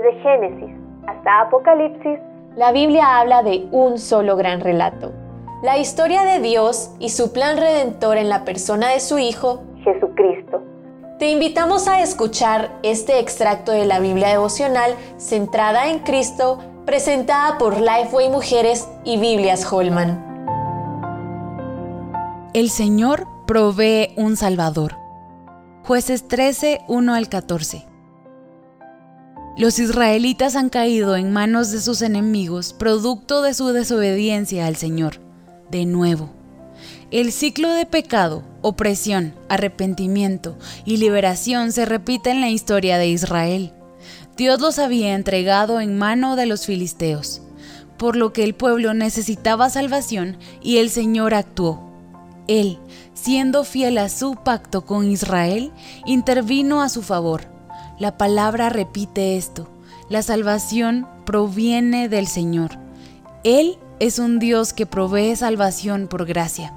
Desde Génesis hasta Apocalipsis, la Biblia habla de un solo gran relato. La historia de Dios y su plan redentor en la persona de su Hijo, Jesucristo. Te invitamos a escuchar este extracto de la Biblia devocional centrada en Cristo, presentada por Lifeway Mujeres y Biblias Holman. El Señor provee un Salvador. Jueces 13, 1 al 14. Los israelitas han caído en manos de sus enemigos producto de su desobediencia al Señor. De nuevo, el ciclo de pecado, opresión, arrepentimiento y liberación se repite en la historia de Israel. Dios los había entregado en mano de los filisteos, por lo que el pueblo necesitaba salvación y el Señor actuó. Él, siendo fiel a su pacto con Israel, intervino a su favor. La palabra repite esto, la salvación proviene del Señor. Él es un Dios que provee salvación por gracia.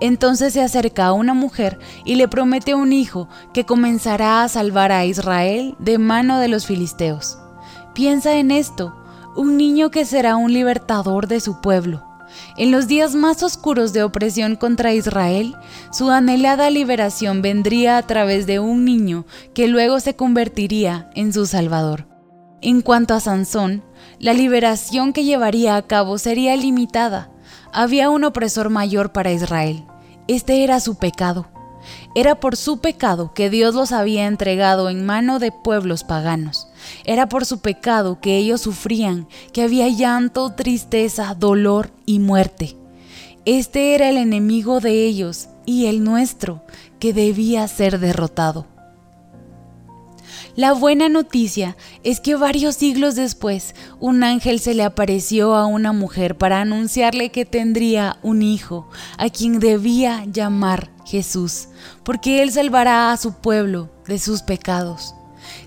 Entonces se acerca a una mujer y le promete un hijo que comenzará a salvar a Israel de mano de los filisteos. Piensa en esto, un niño que será un libertador de su pueblo. En los días más oscuros de opresión contra Israel, su anhelada liberación vendría a través de un niño que luego se convertiría en su Salvador. En cuanto a Sansón, la liberación que llevaría a cabo sería limitada. Había un opresor mayor para Israel. Este era su pecado. Era por su pecado que Dios los había entregado en mano de pueblos paganos. Era por su pecado que ellos sufrían, que había llanto, tristeza, dolor y muerte. Este era el enemigo de ellos y el nuestro, que debía ser derrotado. La buena noticia es que varios siglos después un ángel se le apareció a una mujer para anunciarle que tendría un hijo, a quien debía llamar Jesús, porque él salvará a su pueblo de sus pecados.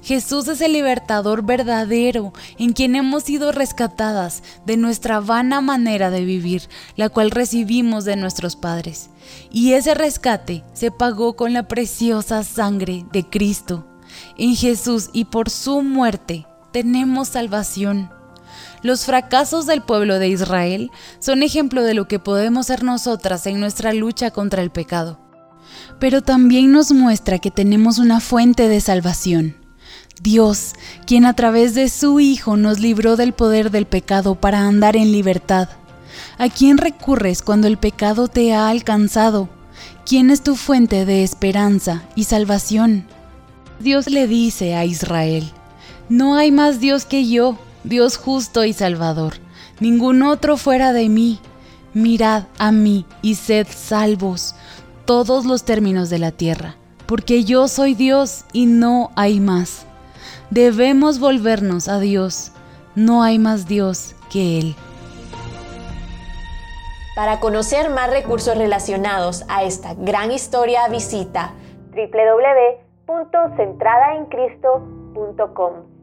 Jesús es el libertador verdadero en quien hemos sido rescatadas de nuestra vana manera de vivir, la cual recibimos de nuestros padres. Y ese rescate se pagó con la preciosa sangre de Cristo. En Jesús y por su muerte tenemos salvación. Los fracasos del pueblo de Israel son ejemplo de lo que podemos ser nosotras en nuestra lucha contra el pecado. Pero también nos muestra que tenemos una fuente de salvación. Dios, quien a través de su Hijo nos libró del poder del pecado para andar en libertad. ¿A quién recurres cuando el pecado te ha alcanzado? ¿Quién es tu fuente de esperanza y salvación? Dios le dice a Israel, no hay más Dios que yo, Dios justo y salvador, ningún otro fuera de mí. Mirad a mí y sed salvos todos los términos de la tierra, porque yo soy Dios y no hay más. Debemos volvernos a Dios, no hay más Dios que Él. Para conocer más recursos relacionados a esta gran historia, visita www www.centradaencristo.com.